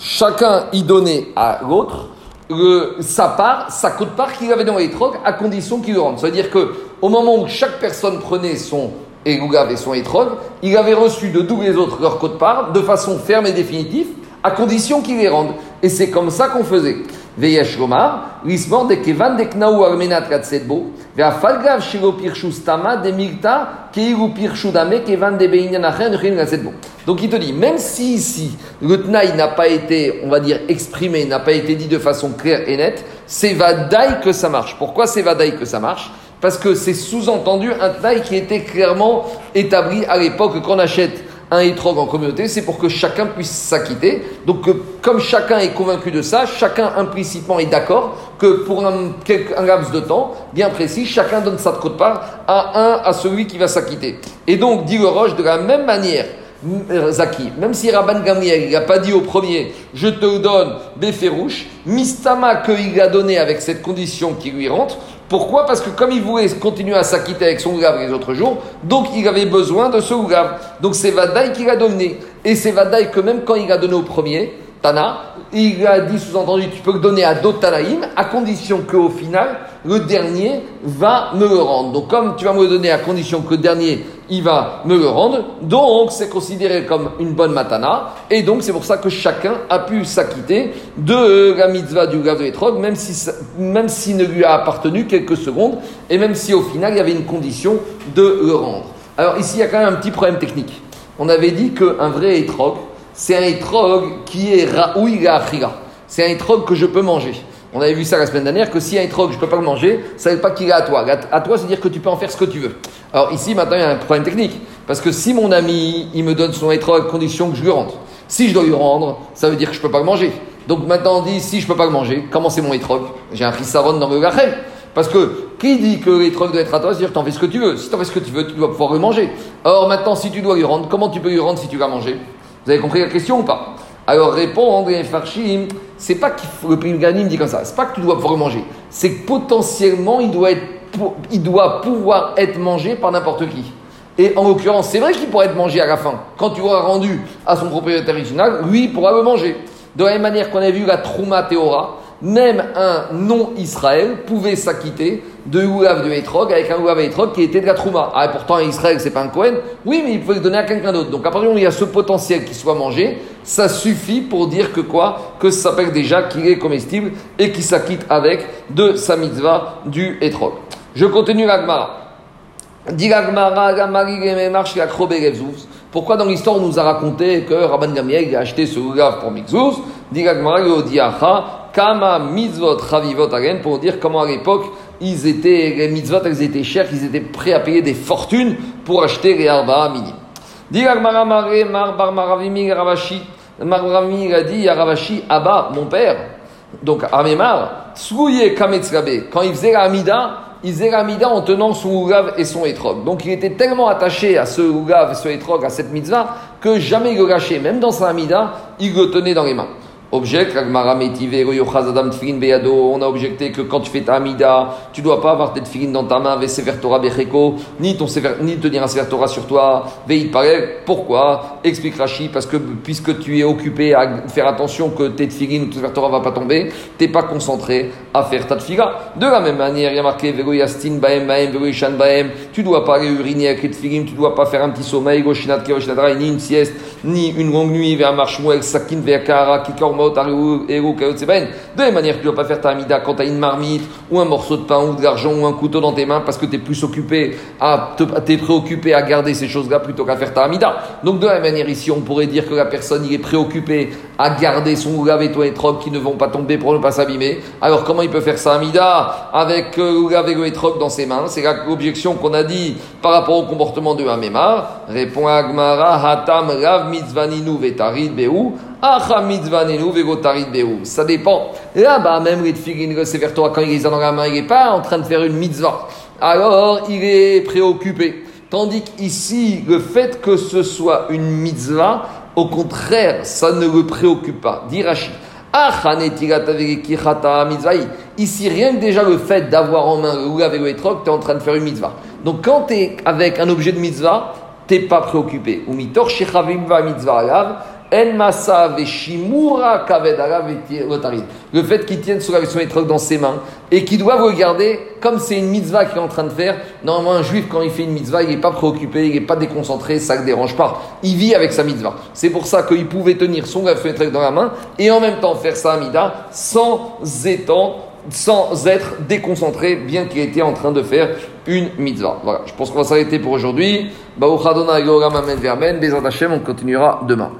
chacun y donnait à l'autre sa part, sa cote part qu'il avait dans l'étrog, à condition qu'il le rende. C'est-à-dire que au moment où chaque personne prenait son Elougav et son étrog, il avait reçu de tous les autres leur cote part de façon ferme et définitive, à condition qu'ils les rendent. Et c'est comme ça qu'on faisait. L'ismor de Kevan de Knaou Armenat Katsetbo, Veafalgav Shiro Pirshu Stama de Milta, Keiru Pirshu Dame, Kevan de Beinyan Achen, Katsetbo. Donc il te dit, même si ici le Tnaï n'a pas été, on va dire, exprimé, n'a pas été dit de façon claire et nette, c'est Vadaï que ça marche. Pourquoi c'est Vadaï que ça marche? Parce que c'est sous-entendu un Tnaï qui était clairement établi à l'époque qu'on achète un étrog en communauté, c'est pour que chacun puisse s'acquitter. Donc, comme chacun est convaincu de ça, chacun implicitement est d'accord que pour un, laps de temps bien précis, chacun donne sa cote part à un, à celui qui va s'acquitter. Et donc, dit le Roche, de la même manière, Zaki, même si Rabban Gamliel n'a pas dit au premier, je te donne Béferouche, Mistama qu'il a donné avec cette condition qui lui rentre, pourquoi? Parce que comme il voulait continuer à s'acquitter avec son grave les autres jours, donc il avait besoin de ce grave. Donc c'est Vadaï qui l'a donné. Et c'est Vadaï que même quand il a donné au premier, Tana, il a dit sous-entendu, tu peux donner à d'autres à condition qu'au final, le dernier va me le rendre. Donc comme tu vas me le donner à condition que le dernier, il va me le rendre, donc c'est considéré comme une bonne matana, et donc c'est pour ça que chacun a pu s'acquitter de la mitzvah du grave de l'étrog, même si même s'il ne lui a appartenu quelques secondes, et même si au final il y avait une condition de le rendre. Alors ici il y a quand même un petit problème technique. On avait dit qu'un vrai étrog, c'est un étrog qui est raoui. C'est un étrog que je peux manger. On avait vu ça la semaine dernière, que si un étrog, je ne peux pas le manger, ça ne veut pas qu'il est à toi. À toi, c'est dire que tu peux en faire ce que tu veux. Alors ici, maintenant, il y a un problème technique. Parce que si mon ami, il me donne son étrog condition que je lui rende. Si je dois lui rendre, ça veut dire que je ne peux pas le manger. Donc maintenant, on dit, si je ne peux pas le manger, comment c'est mon étrog J'ai un frissaron dans le gachem. Parce que qui dit que l'étrog doit être à toi, c'est-à-dire que tu en fais ce que tu veux. Si tu en fais ce que tu veux, tu dois pouvoir le manger. Or maintenant, si tu dois lui rendre, comment tu peux lui rendre si tu vas manger? Vous avez compris la question ou pas? Alors répondre, Farshim, c'est pas que le Ganim dit comme ça, c'est pas que tu dois pouvoir manger, c'est que potentiellement il doit, être, il doit pouvoir être mangé par n'importe qui. Et en l'occurrence, c'est vrai qu'il pourrait être mangé à la fin. Quand tu auras rendu à son propriétaire original, lui il pourra le manger. De la même manière qu'on a vu la Trouma Théora, même un non-Israël pouvait s'acquitter de Oulav de Etrog avec un Oulav Etrog qui était de la Trouma. Ah, pourtant, Israël, c'est pas un Cohen. Oui, mais il pouvait le donner à quelqu'un d'autre. Donc, à partir du moment où il y a ce potentiel qui soit mangé, ça suffit pour dire que quoi? Que ça s'appelle déjà qu'il est comestible et qu'il s'acquitte avec de sa mitzvah du Etrog. Je continue l'Agmara. Pourquoi dans l'histoire on nous a raconté que Rabban Gamiel a acheté ce Oulav pour Mixouz Kama mitzvot chavivot again pour dire comment à l'époque ils étaient les mitzvot elles étaient chères, ils étaient prêts à payer des fortunes pour acheter les arba minim. Maravavi a dit Ravashi Abba, mon père, donc Amemar, Tsouye Kametzrabe, quand il faisait la Amida, il faisait la Amida en tenant son Ougav et son Etrog. Donc il était tellement attaché à ce Ougav et ce Etrog, à cette mitzvah, que jamais il le lâchait. Même dans sa Amida, il le tenait dans les mains. Objecte, on a objecté que quand tu fais ta Amida, tu dois pas avoir tes tefilin dans ta main, ni, ton ni tenir un Sefer Torah sur toi, Pourquoi? Explique Rashi, parce que puisque tu es occupé à faire attention que tes tefilin ou ton Sefer Torah va pas tomber, tu n'es pas concentré à faire ta tefila. De la même manière, il y a marqué tu dois pas aller uriner avec les tefilin, tu dois pas faire un petit sommeil, ni une sieste, ni une longue nuit vers Marshmuel, Sakin, vers Kikor de la manière, tu ne dois pas faire ta amida quand tu as une marmite, ou un morceau de pain, ou de l'argent, ou un couteau dans tes mains, parce que tu es plus occupé à t'es préoccupé à garder ces choses-là plutôt qu'à faire ta amida. Donc de la même manière, ici, on pourrait dire que la personne il est préoccupé à garder son oulav et et qui ne vont pas tomber pour ne pas s'abîmer. Alors comment il peut faire sa amida avec euh, et dans ses mains? C'est l'objection qu'on a dit par rapport au comportement de Hamema. Répond Agmara, Hatam Rav Mitzvaninu Vetarid Beou. Ça dépend. Là-bas, même les tfilin, le Sefer Torah, quand il les a dans la main, il n'est pas en train de faire une mitzvah. Alors, il est préoccupé. Tandis qu'ici, le fait que ce soit une mitzvah, au contraire, ça ne le préoccupe pas. Dirachi. Ici, rien que déjà le fait d'avoir en main le avec le tu es en train de faire une mitzvah. Donc, quand tu es avec un objet de mitzvah, tu n'es pas préoccupé. Mitzvah Lotarid. Le fait qu'il tienne sur la étrogue dans ses mains et qu'il doit regarder, comme c'est une mitzvah qu'il est en train de faire, normalement un juif quand il fait une mitzvah, il n'est pas préoccupé, il n'est pas déconcentré, ça ne dérange pas. Il vit avec sa mitzvah. C'est pour ça qu'il pouvait tenir son étrogue dans la main et en même temps faire sa amida sans étant sans être déconcentré, bien qu'il était en train de faire une mitzvah. Voilà, je pense qu'on va s'arrêter pour aujourd'hui. on continuera demain.